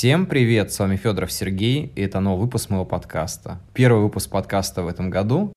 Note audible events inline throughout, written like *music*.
Всем привет, с вами Федоров Сергей, и это новый выпуск моего подкаста. Первый выпуск подкаста в этом году.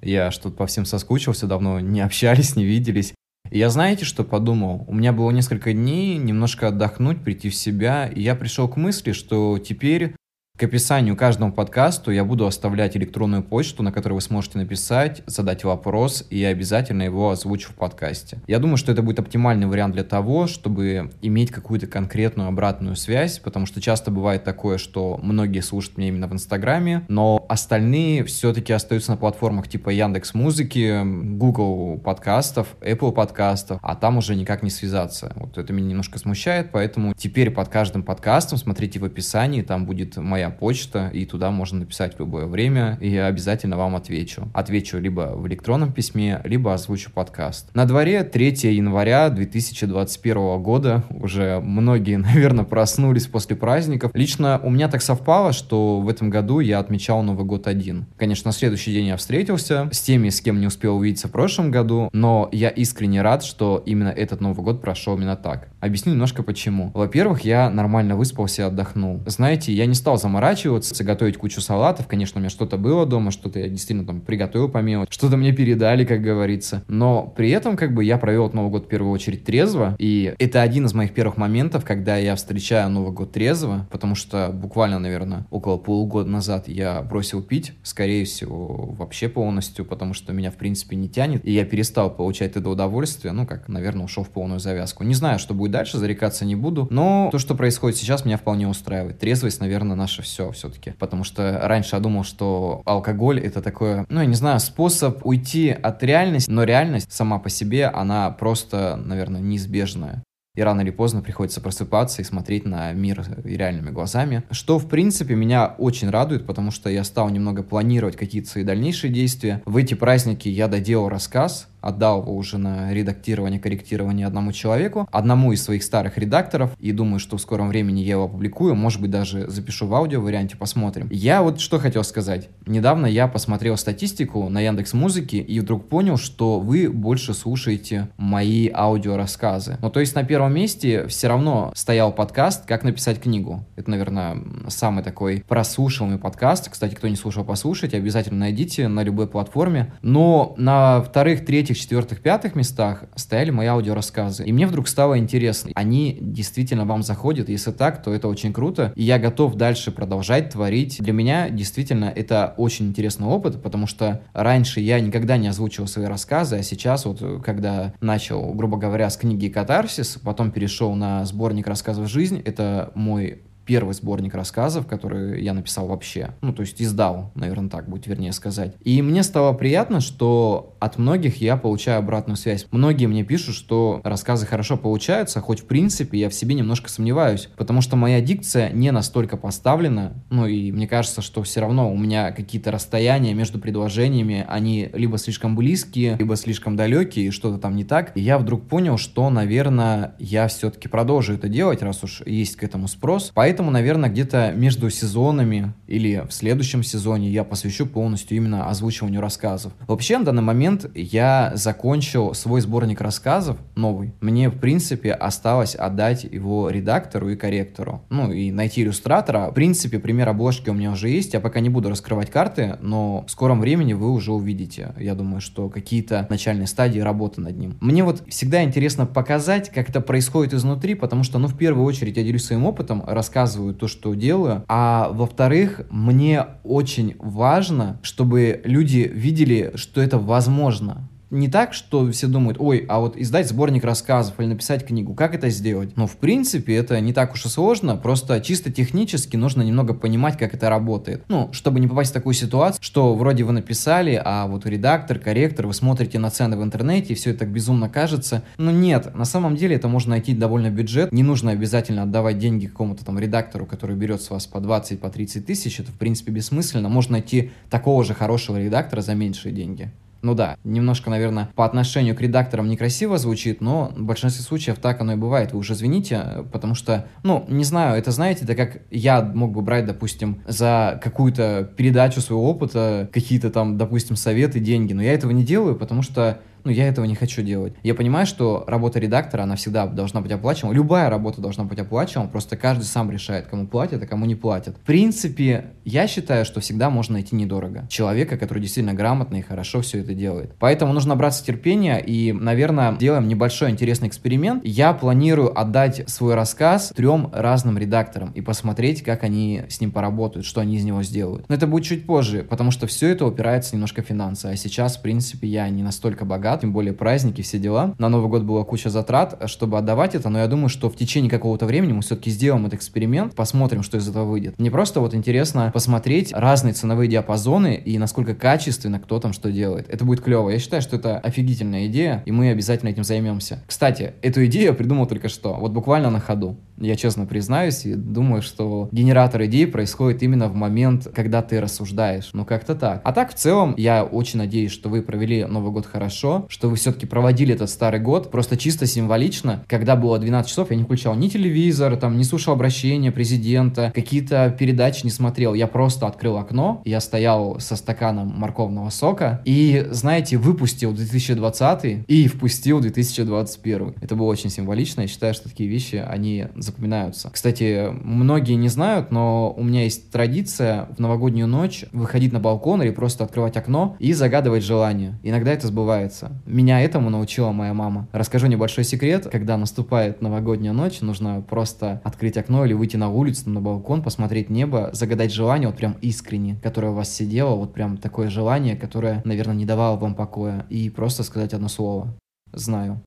Я что-то по всем соскучился, давно не общались, не виделись. И я знаете, что подумал? У меня было несколько дней немножко отдохнуть, прийти в себя, и я пришел к мысли, что теперь к описанию каждому подкасту я буду оставлять электронную почту, на которой вы сможете написать, задать вопрос, и я обязательно его озвучу в подкасте. Я думаю, что это будет оптимальный вариант для того, чтобы иметь какую-то конкретную обратную связь, потому что часто бывает такое, что многие слушают меня именно в Инстаграме, но остальные все-таки остаются на платформах типа Яндекс Музыки, Google подкастов, Apple подкастов, а там уже никак не связаться. Вот это меня немножко смущает, поэтому теперь под каждым подкастом смотрите в описании, там будет моя моя почта, и туда можно написать в любое время, и я обязательно вам отвечу. Отвечу либо в электронном письме, либо озвучу подкаст. На дворе 3 января 2021 года, уже многие, *laughs* наверное, проснулись после праздников. Лично у меня так совпало, что в этом году я отмечал Новый год один. Конечно, на следующий день я встретился с теми, с кем не успел увидеться в прошлом году, но я искренне рад, что именно этот Новый год прошел именно так. Объясню немножко почему. Во-первых, я нормально выспался и отдохнул. Знаете, я не стал заморачиваться заморачиваться, готовить кучу салатов. Конечно, у меня что-то было дома, что-то я действительно там приготовил по что-то мне передали, как говорится. Но при этом как бы я провел Новый год в первую очередь трезво, и это один из моих первых моментов, когда я встречаю Новый год трезво, потому что буквально, наверное, около полугода назад я бросил пить, скорее всего, вообще полностью, потому что меня, в принципе, не тянет, и я перестал получать это удовольствие, ну, как, наверное, ушел в полную завязку. Не знаю, что будет дальше, зарекаться не буду, но то, что происходит сейчас, меня вполне устраивает. Трезвость, наверное, наша все все-таки. Потому что раньше я думал, что алкоголь это такое, ну, я не знаю, способ уйти от реальности, но реальность сама по себе, она просто, наверное, неизбежная и рано или поздно приходится просыпаться и смотреть на мир реальными глазами. Что, в принципе, меня очень радует, потому что я стал немного планировать какие-то свои дальнейшие действия. В эти праздники я доделал рассказ, отдал его уже на редактирование, корректирование одному человеку, одному из своих старых редакторов, и думаю, что в скором времени я его опубликую, может быть, даже запишу в аудио варианте, посмотрим. Я вот что хотел сказать. Недавно я посмотрел статистику на Яндекс Музыке и вдруг понял, что вы больше слушаете мои аудиорассказы. Ну, то есть на первом месте все равно стоял подкаст «Как написать книгу». Это, наверное, самый такой прослушиваемый подкаст. Кстати, кто не слушал, послушайте, обязательно найдите на любой платформе. Но на вторых, третьих, третьих, четвертых, пятых местах стояли мои аудиорассказы. И мне вдруг стало интересно, они действительно вам заходят? Если так, то это очень круто. И я готов дальше продолжать творить. Для меня действительно это очень интересный опыт, потому что раньше я никогда не озвучивал свои рассказы, а сейчас вот, когда начал, грубо говоря, с книги «Катарсис», потом перешел на сборник рассказов «Жизнь», это мой первый сборник рассказов, который я написал вообще. Ну, то есть издал, наверное, так будет вернее сказать. И мне стало приятно, что от многих я получаю обратную связь. Многие мне пишут, что рассказы хорошо получаются, хоть в принципе я в себе немножко сомневаюсь, потому что моя дикция не настолько поставлена, ну и мне кажется, что все равно у меня какие-то расстояния между предложениями, они либо слишком близкие, либо слишком далекие, что-то там не так. И я вдруг понял, что, наверное, я все-таки продолжу это делать, раз уж есть к этому спрос. Поэтому Поэтому, наверное, где-то между сезонами или в следующем сезоне я посвящу полностью именно озвучиванию рассказов. Вообще, на данный момент я закончил свой сборник рассказов, новый. Мне, в принципе, осталось отдать его редактору и корректору. Ну, и найти иллюстратора. В принципе, пример обложки у меня уже есть. Я пока не буду раскрывать карты, но в скором времени вы уже увидите. Я думаю, что какие-то начальные стадии работы над ним. Мне вот всегда интересно показать, как это происходит изнутри, потому что, ну, в первую очередь, я делюсь своим опытом, рассказываю показываю то, что делаю. А во-вторых, мне очень важно, чтобы люди видели, что это возможно не так, что все думают, ой, а вот издать сборник рассказов или написать книгу, как это сделать? Ну, в принципе, это не так уж и сложно, просто чисто технически нужно немного понимать, как это работает. Ну, чтобы не попасть в такую ситуацию, что вроде вы написали, а вот редактор, корректор, вы смотрите на цены в интернете, и все это так безумно кажется. Но нет, на самом деле это можно найти довольно бюджет, не нужно обязательно отдавать деньги какому-то там редактору, который берет с вас по 20, по 30 тысяч, это в принципе бессмысленно, можно найти такого же хорошего редактора за меньшие деньги. Ну да, немножко, наверное, по отношению к редакторам некрасиво звучит, но в большинстве случаев так оно и бывает. Вы уже извините, потому что, ну, не знаю, это знаете, это как я мог бы брать, допустим, за какую-то передачу своего опыта какие-то там, допустим, советы, деньги, но я этого не делаю, потому что но я этого не хочу делать. Я понимаю, что работа редактора, она всегда должна быть оплачиваема. Любая работа должна быть оплачиваема, просто каждый сам решает, кому платят, а кому не платят. В принципе, я считаю, что всегда можно найти недорого. Человека, который действительно грамотно и хорошо все это делает. Поэтому нужно браться терпения и, наверное, делаем небольшой интересный эксперимент. Я планирую отдать свой рассказ трем разным редакторам и посмотреть, как они с ним поработают, что они из него сделают. Но это будет чуть позже, потому что все это упирается немножко в финансы. А сейчас, в принципе, я не настолько богат, тем более праздники, все дела. На Новый год была куча затрат, чтобы отдавать это, но я думаю, что в течение какого-то времени мы все-таки сделаем этот эксперимент, посмотрим, что из этого выйдет. Мне просто вот интересно посмотреть разные ценовые диапазоны и насколько качественно кто там что делает. Это будет клево. Я считаю, что это офигительная идея, и мы обязательно этим займемся. Кстати, эту идею я придумал только что, вот буквально на ходу. Я честно признаюсь и думаю, что генератор идей происходит именно в момент, когда ты рассуждаешь. Ну, как-то так. А так, в целом, я очень надеюсь, что вы провели Новый год хорошо, что вы все-таки проводили этот старый год просто чисто символично. Когда было 12 часов, я не включал ни телевизор, там, не слушал обращения президента, какие-то передачи не смотрел. Я просто открыл окно, я стоял со стаканом морковного сока и, знаете, выпустил 2020 и впустил 2021. Это было очень символично. Я считаю, что такие вещи, они запоминаются. Кстати, многие не знают, но у меня есть традиция в новогоднюю ночь выходить на балкон или просто открывать окно и загадывать желание. Иногда это сбывается. Меня этому научила моя мама. Расскажу небольшой секрет. Когда наступает новогодняя ночь, нужно просто открыть окно или выйти на улицу, на балкон, посмотреть небо, загадать желание вот прям искренне, которое у вас сидело, вот прям такое желание, которое, наверное, не давало вам покоя. И просто сказать одно слово. Знаю.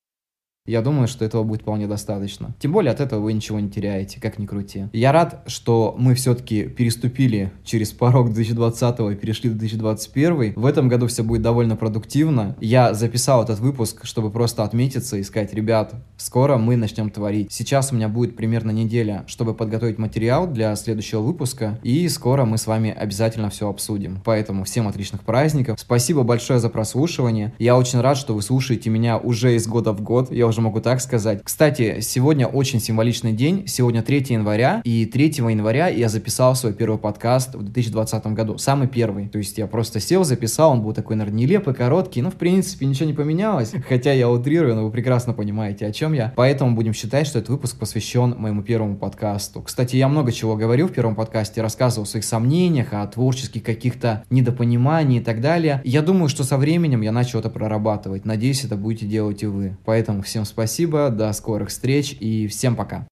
Я думаю, что этого будет вполне достаточно. Тем более от этого вы ничего не теряете, как ни крути. Я рад, что мы все-таки переступили через порог 2020 и перешли в 2021. В этом году все будет довольно продуктивно. Я записал этот выпуск, чтобы просто отметиться и сказать, ребят, скоро мы начнем творить. Сейчас у меня будет примерно неделя, чтобы подготовить материал для следующего выпуска, и скоро мы с вами обязательно все обсудим. Поэтому всем отличных праздников. Спасибо большое за прослушивание. Я очень рад, что вы слушаете меня уже из года в год. Я уже даже могу так сказать. Кстати, сегодня очень символичный день. Сегодня 3 января. И 3 января я записал свой первый подкаст в 2020 году. Самый первый. То есть я просто сел, записал. Он был такой, наверное, нелепый, короткий. Ну, в принципе, ничего не поменялось. *laughs* Хотя я утрирую, но вы прекрасно понимаете, о чем я. Поэтому будем считать, что этот выпуск посвящен моему первому подкасту. Кстати, я много чего говорил в первом подкасте. Рассказывал о своих сомнениях, о творческих каких-то недопониманиях и так далее. Я думаю, что со временем я начал это прорабатывать. Надеюсь, это будете делать и вы. Поэтому всем спасибо, до скорых встреч и всем пока.